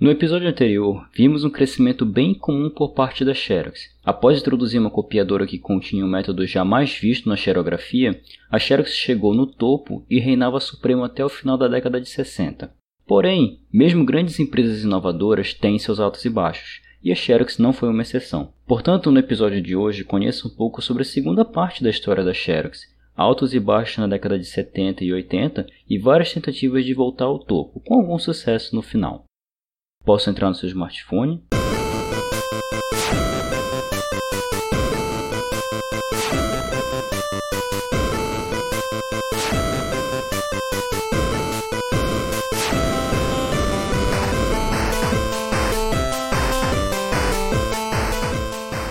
No episódio anterior, vimos um crescimento bem comum por parte da Xerox. Após introduzir uma copiadora que continha um método jamais visto na xerografia, a Xerox chegou no topo e reinava supremo até o final da década de 60. Porém, mesmo grandes empresas inovadoras têm seus altos e baixos, e a Xerox não foi uma exceção. Portanto, no episódio de hoje, conheça um pouco sobre a segunda parte da história da Xerox, altos e baixos na década de 70 e 80 e várias tentativas de voltar ao topo, com algum sucesso no final. Posso entrar no seu smartphone.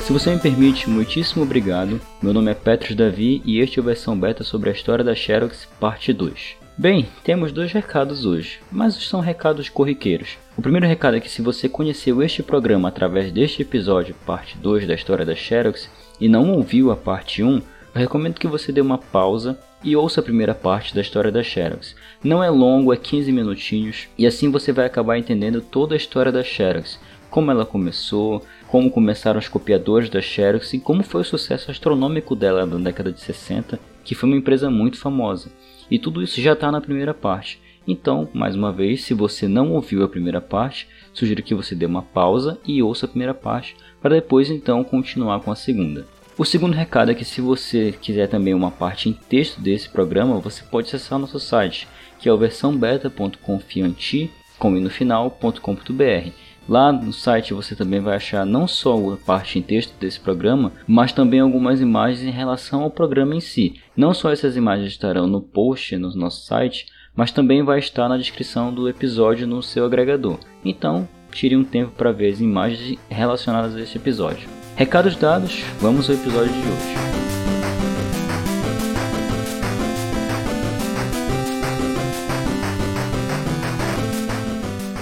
Se você me permite, muitíssimo obrigado. Meu nome é Petros Davi e este é a versão beta sobre a história da Xerox, parte 2. Bem, temos dois recados hoje, mas são recados corriqueiros. O primeiro recado é que se você conheceu este programa através deste episódio, parte 2 da história da Xerox, e não ouviu a parte 1, eu recomendo que você dê uma pausa e ouça a primeira parte da história da Xerox. Não é longo, é 15 minutinhos, e assim você vai acabar entendendo toda a história da Xerox, como ela começou, como começaram os copiadores da Xerox e como foi o sucesso astronômico dela na década de 60, que foi uma empresa muito famosa. E tudo isso já está na primeira parte. Então, mais uma vez, se você não ouviu a primeira parte, sugiro que você dê uma pausa e ouça a primeira parte, para depois então continuar com a segunda. O segundo recado é que se você quiser também uma parte em texto desse programa, você pode acessar o nosso site, que é o no final.com.br Lá no site você também vai achar não só a parte em texto desse programa, mas também algumas imagens em relação ao programa em si. Não só essas imagens estarão no post no nosso site, mas também vai estar na descrição do episódio no seu agregador. Então, tire um tempo para ver as imagens relacionadas a este episódio. Recados dados, vamos ao episódio de hoje.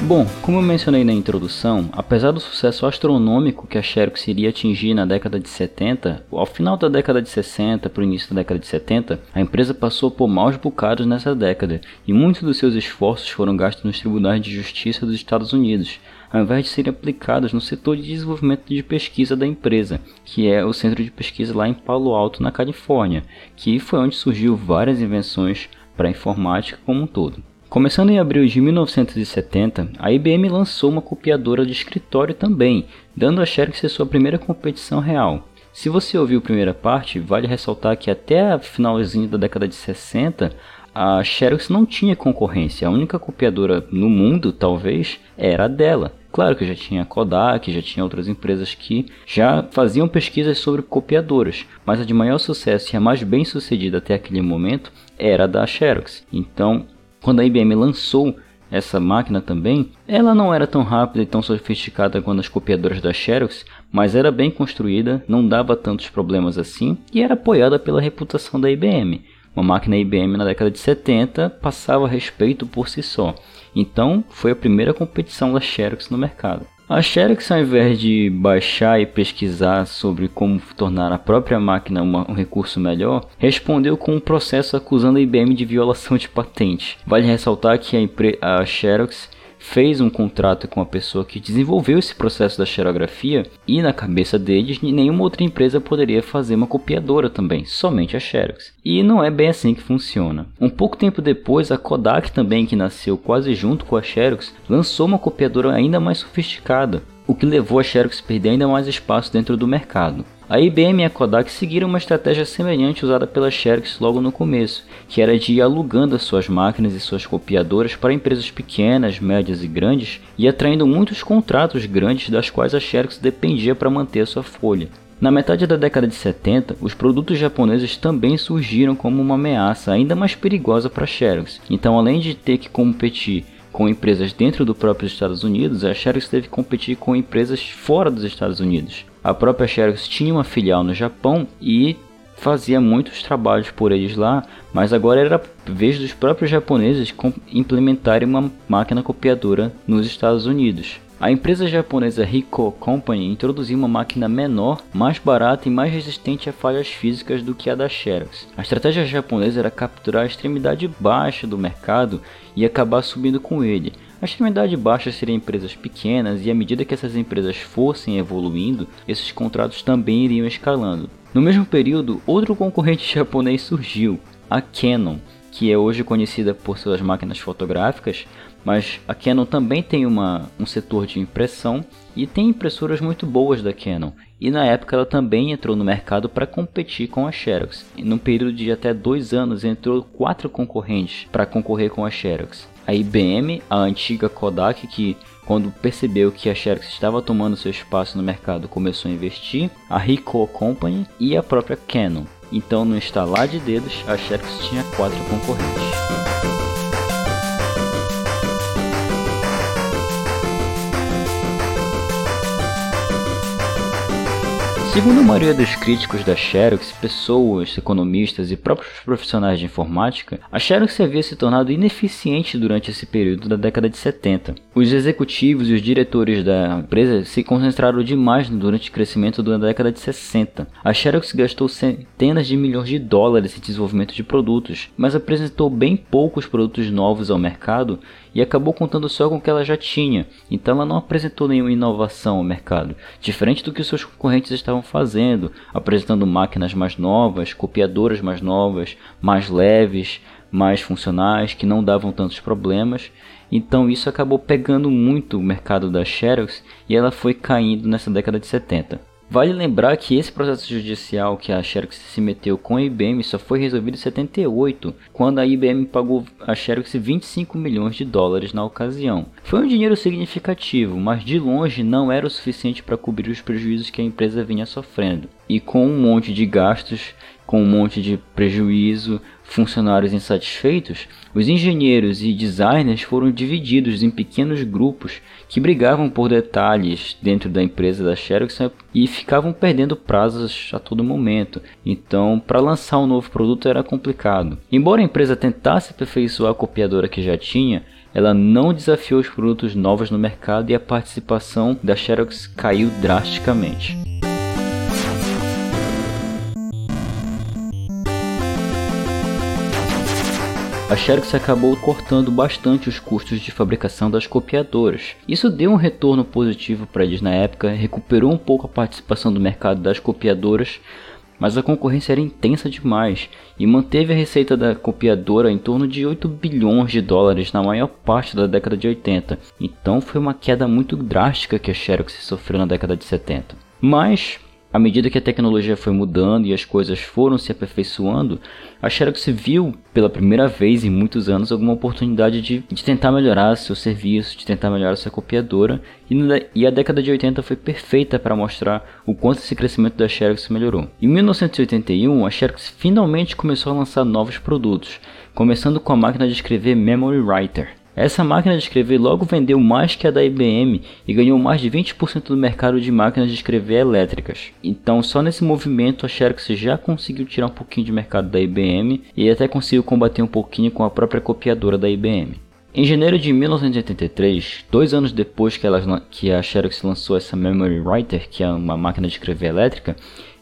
Bom, como eu mencionei na introdução, apesar do sucesso astronômico que a Xerox iria atingir na década de 70, ao final da década de 60 para o início da década de 70, a empresa passou por maus bocados nessa década e muitos dos seus esforços foram gastos nos tribunais de justiça dos Estados Unidos, ao invés de serem aplicados no setor de desenvolvimento de pesquisa da empresa, que é o centro de pesquisa lá em Palo Alto, na Califórnia, que foi onde surgiu várias invenções para a informática como um todo. Começando em abril de 1970, a IBM lançou uma copiadora de escritório também, dando a Xerox sua primeira competição real. Se você ouviu a primeira parte, vale ressaltar que até a finalzinho da década de 60, a Xerox não tinha concorrência. A única copiadora no mundo, talvez, era a dela. Claro que já tinha a Kodak, já tinha outras empresas que já faziam pesquisas sobre copiadoras, mas a de maior sucesso e a mais bem sucedida até aquele momento era a da Xerox. Então, quando a IBM lançou essa máquina também, ela não era tão rápida e tão sofisticada quanto as copiadoras da Xerox, mas era bem construída, não dava tantos problemas assim e era apoiada pela reputação da IBM. Uma máquina IBM na década de 70 passava respeito por si só. Então, foi a primeira competição da Xerox no mercado. A Xerox, ao invés de baixar e pesquisar sobre como tornar a própria máquina uma, um recurso melhor, respondeu com um processo acusando a IBM de violação de patente. Vale ressaltar que a, a Xerox fez um contrato com a pessoa que desenvolveu esse processo da xerografia e na cabeça deles nenhuma outra empresa poderia fazer uma copiadora também, somente a Xerox. E não é bem assim que funciona. Um pouco tempo depois, a Kodak também, que nasceu quase junto com a Xerox, lançou uma copiadora ainda mais sofisticada, o que levou a Xerox a perder ainda mais espaço dentro do mercado. A IBM e a Kodak seguiram uma estratégia semelhante usada pela Xerox logo no começo, que era de ir alugando as suas máquinas e suas copiadoras para empresas pequenas, médias e grandes, e atraindo muitos contratos grandes das quais a Xerox dependia para manter sua folha. Na metade da década de 70, os produtos japoneses também surgiram como uma ameaça ainda mais perigosa para a Xerox. Então, além de ter que competir com empresas dentro do próprio Estados Unidos, a Xerox teve que competir com empresas fora dos Estados Unidos. A própria Xerox tinha uma filial no Japão e fazia muitos trabalhos por eles lá, mas agora era vez dos próprios japoneses implementarem uma máquina copiadora nos Estados Unidos. A empresa japonesa Ricoh Company introduziu uma máquina menor, mais barata e mais resistente a falhas físicas do que a da Xerox. A estratégia japonesa era capturar a extremidade baixa do mercado e acabar subindo com ele. A extremidade baixa seriam empresas pequenas e à medida que essas empresas fossem evoluindo, esses contratos também iriam escalando. No mesmo período, outro concorrente japonês surgiu, a Canon, que é hoje conhecida por suas máquinas fotográficas, mas a Canon também tem uma, um setor de impressão e tem impressoras muito boas da Canon. E na época ela também entrou no mercado para competir com a Xerox. E num período de até dois anos entrou quatro concorrentes para concorrer com a Xerox. A IBM, a antiga Kodak, que quando percebeu que a Xerox estava tomando seu espaço no mercado começou a investir, a Ricoh Company e a própria Canon. Então no instalar de dedos a Xerox tinha quatro concorrentes. Segundo a maioria dos críticos da Xerox, pessoas, economistas e próprios profissionais de informática, a Xerox havia se tornado ineficiente durante esse período da década de 70. Os executivos e os diretores da empresa se concentraram demais durante o crescimento da década de 60. A Xerox gastou centenas de milhões de dólares em desenvolvimento de produtos, mas apresentou bem poucos produtos novos ao mercado e acabou contando só com o que ela já tinha, então ela não apresentou nenhuma inovação ao mercado, diferente do que seus concorrentes estavam fazendo, apresentando máquinas mais novas, copiadoras mais novas, mais leves, mais funcionais, que não davam tantos problemas. Então isso acabou pegando muito o mercado da Xerox e ela foi caindo nessa década de 70. Vale lembrar que esse processo judicial que a Xerox se meteu com a IBM só foi resolvido em 78, quando a IBM pagou a Xerox 25 milhões de dólares na ocasião. Foi um dinheiro significativo, mas de longe não era o suficiente para cobrir os prejuízos que a empresa vinha sofrendo. E com um monte de gastos, com um monte de prejuízo, funcionários insatisfeitos, os engenheiros e designers foram divididos em pequenos grupos que brigavam por detalhes dentro da empresa da Xerox e ficavam perdendo prazos a todo momento. Então, para lançar um novo produto era complicado. Embora a empresa tentasse aperfeiçoar a copiadora que já tinha, ela não desafiou os produtos novos no mercado e a participação da Xerox caiu drasticamente. A Xerox acabou cortando bastante os custos de fabricação das copiadoras. Isso deu um retorno positivo para eles na época, recuperou um pouco a participação do mercado das copiadoras, mas a concorrência era intensa demais e manteve a receita da copiadora em torno de 8 bilhões de dólares na maior parte da década de 80. Então foi uma queda muito drástica que a Xerox sofreu na década de 70. Mas à medida que a tecnologia foi mudando e as coisas foram se aperfeiçoando, a Xerox viu pela primeira vez em muitos anos alguma oportunidade de, de tentar melhorar seu serviço, de tentar melhorar sua copiadora, e, e a década de 80 foi perfeita para mostrar o quanto esse crescimento da Xerox melhorou. Em 1981, a Xerox finalmente começou a lançar novos produtos, começando com a máquina de escrever Memory Writer. Essa máquina de escrever logo vendeu mais que a da IBM e ganhou mais de 20% do mercado de máquinas de escrever elétricas. Então, só nesse movimento a Xerox já conseguiu tirar um pouquinho de mercado da IBM e até conseguiu combater um pouquinho com a própria copiadora da IBM. Em janeiro de 1983, dois anos depois que, ela, que a Xerox lançou essa Memory Writer, que é uma máquina de escrever elétrica,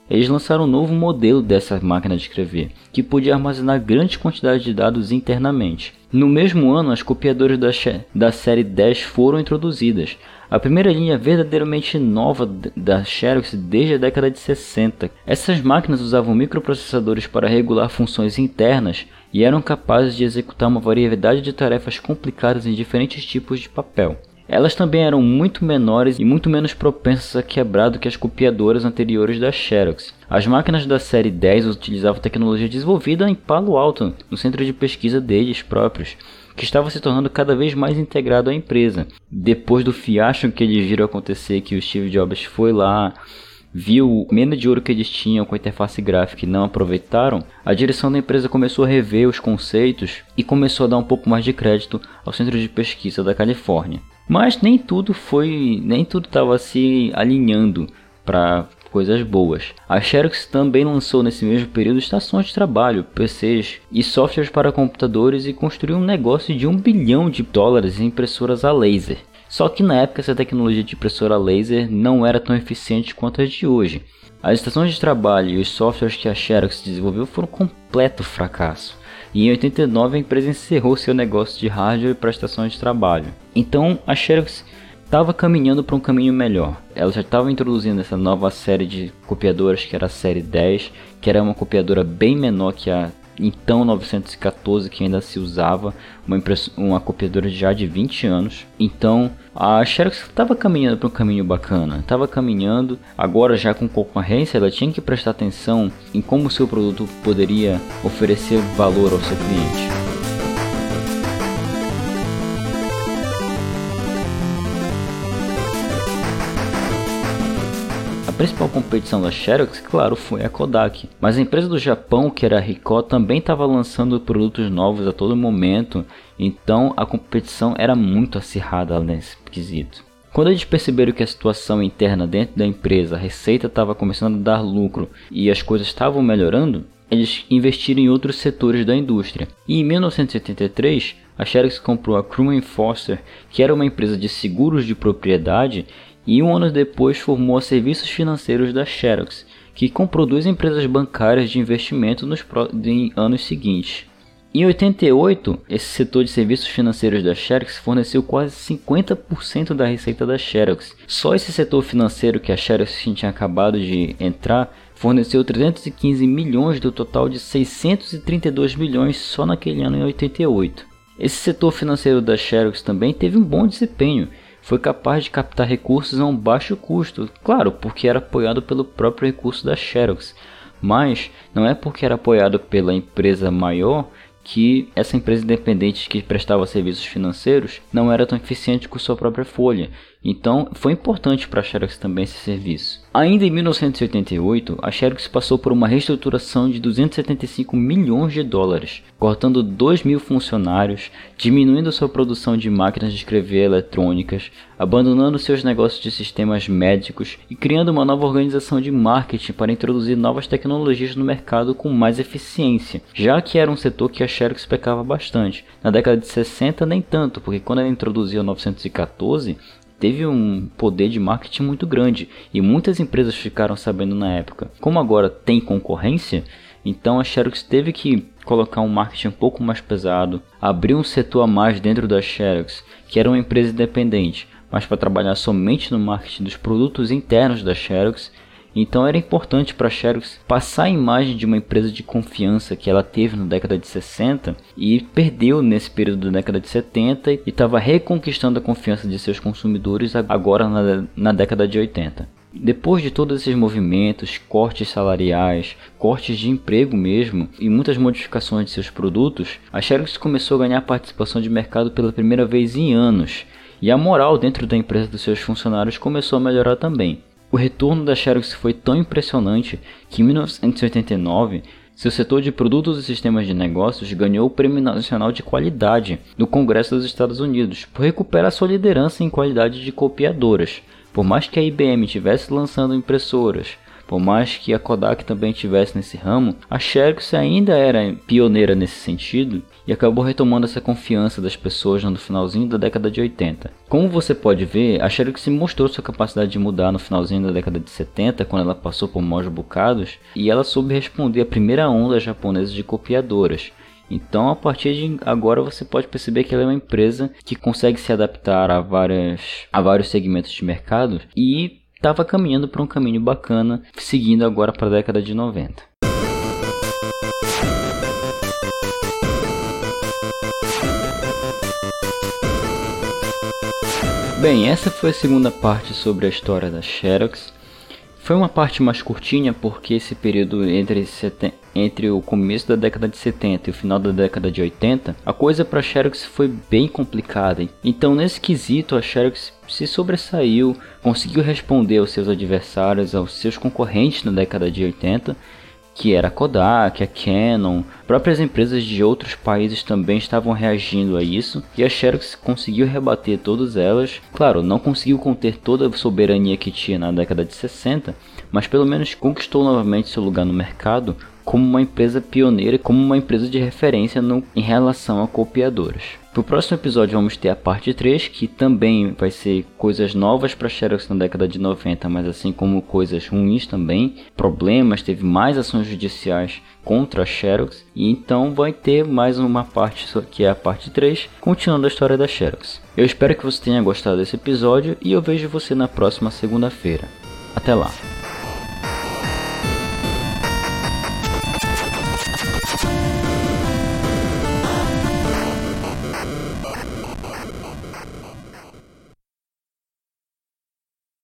eles lançaram um novo modelo dessa máquina de escrever, que podia armazenar grande quantidade de dados internamente. No mesmo ano, as copiadoras da, da série 10 foram introduzidas, a primeira linha verdadeiramente nova da Xerox desde a década de 60. Essas máquinas usavam microprocessadores para regular funções internas e eram capazes de executar uma variedade de tarefas complicadas em diferentes tipos de papel. Elas também eram muito menores e muito menos propensas a quebrar do que as copiadoras anteriores da Xerox. As máquinas da série 10 utilizavam tecnologia desenvolvida em Palo Alto, no centro de pesquisa deles próprios, que estava se tornando cada vez mais integrado à empresa. Depois do fiasco que eles viram acontecer, que o Steve Jobs foi lá, viu o menos de ouro que eles tinham com a interface gráfica e não aproveitaram, a direção da empresa começou a rever os conceitos e começou a dar um pouco mais de crédito ao centro de pesquisa da Califórnia. Mas nem tudo foi, nem tudo estava se alinhando para coisas boas. A Xerox também lançou nesse mesmo período estações de trabalho, PCs e softwares para computadores e construiu um negócio de um bilhão de dólares em impressoras a laser. Só que na época essa tecnologia de impressora laser não era tão eficiente quanto a de hoje. As estações de trabalho e os softwares que a Xerox desenvolveu foram um completo fracasso. E em 89 a empresa encerrou seu negócio de hardware para estações de trabalho. Então a Xerox estava caminhando para um caminho melhor. Ela já estava introduzindo essa nova série de copiadoras que era a série 10, que era uma copiadora bem menor que a então 914 que ainda se usava, uma, uma copiadora já de 20 anos. Então a Xerox estava caminhando para um caminho bacana, estava caminhando, agora já com concorrência, ela tinha que prestar atenção em como o seu produto poderia oferecer valor ao seu cliente. Principal competição da Xerox, claro, foi a Kodak. Mas a empresa do Japão, que era a Ricoh, também estava lançando produtos novos a todo momento, então a competição era muito acirrada nesse quesito. Quando eles perceberam que a situação interna dentro da empresa, a receita estava começando a dar lucro e as coisas estavam melhorando, eles investiram em outros setores da indústria. E em 1983, a Xerox comprou a Crumman Foster, que era uma empresa de seguros de propriedade e um ano depois formou a Serviços Financeiros da Xerox, que comprou duas empresas bancárias de investimento nos anos seguintes. Em 88, esse setor de serviços financeiros da Xerox forneceu quase 50% da receita da Xerox. Só esse setor financeiro que a Xerox tinha acabado de entrar forneceu 315 milhões do total de 632 milhões só naquele ano em 88. Esse setor financeiro da Xerox também teve um bom desempenho, foi capaz de captar recursos a um baixo custo, claro, porque era apoiado pelo próprio recurso da Xerox, mas não é porque era apoiado pela empresa maior que essa empresa independente que prestava serviços financeiros não era tão eficiente com sua própria folha. Então, foi importante para a Xerox também esse serviço. Ainda em 1988, a Xerox passou por uma reestruturação de 275 milhões de dólares, cortando 2 mil funcionários, diminuindo sua produção de máquinas de escrever eletrônicas, abandonando seus negócios de sistemas médicos e criando uma nova organização de marketing para introduzir novas tecnologias no mercado com mais eficiência, já que era um setor que a Xerox pecava bastante. Na década de 60 nem tanto, porque quando ela introduziu a 914, teve um poder de marketing muito grande e muitas empresas ficaram sabendo na época. Como agora tem concorrência, então a Xerox teve que colocar um marketing um pouco mais pesado, abrir um setor a mais dentro da Xerox, que era uma empresa independente, mas para trabalhar somente no marketing dos produtos internos da Xerox então era importante para a Xerox passar a imagem de uma empresa de confiança que ela teve na década de 60 e perdeu nesse período da década de 70 e estava reconquistando a confiança de seus consumidores agora na, na década de 80. Depois de todos esses movimentos, cortes salariais, cortes de emprego mesmo e muitas modificações de seus produtos, a Xerox começou a ganhar participação de mercado pela primeira vez em anos, e a moral dentro da empresa dos seus funcionários começou a melhorar também. O retorno da Xerox foi tão impressionante que em 1989 seu setor de produtos e sistemas de negócios ganhou o Prêmio Nacional de Qualidade do Congresso dos Estados Unidos por recuperar sua liderança em qualidade de copiadoras. Por mais que a IBM estivesse lançando impressoras, por mais que a Kodak também estivesse nesse ramo, a Xerox ainda era pioneira nesse sentido e acabou retomando essa confiança das pessoas no finalzinho da década de 80. Como você pode ver, a Xerox mostrou sua capacidade de mudar no finalzinho da década de 70, quando ela passou por maus bocados, e ela soube responder à primeira onda japonesa de copiadoras. Então, a partir de agora, você pode perceber que ela é uma empresa que consegue se adaptar a, várias, a vários segmentos de mercado e estava caminhando para um caminho bacana, seguindo agora para a década de 90. Bem, essa foi a segunda parte sobre a história da Xerox. Foi uma parte mais curtinha porque esse período entre, entre o começo da década de 70 e o final da década de 80, a coisa para a Xerox foi bem complicada. Então, nesse quesito, a Xerox se sobressaiu, conseguiu responder aos seus adversários, aos seus concorrentes na década de 80 que era a Kodak, a Canon, próprias empresas de outros países também estavam reagindo a isso, e a Xerox conseguiu rebater todas elas. Claro, não conseguiu conter toda a soberania que tinha na década de 60, mas pelo menos conquistou novamente seu lugar no mercado como uma empresa pioneira, como uma empresa de referência no, em relação a copiadoras. No próximo episódio vamos ter a parte 3, que também vai ser coisas novas para Xerox na década de 90, mas assim como coisas ruins também, problemas, teve mais ações judiciais contra a Xerox, e então vai ter mais uma parte que é a parte 3, continuando a história da Xerox. Eu espero que você tenha gostado desse episódio e eu vejo você na próxima segunda-feira. Até lá!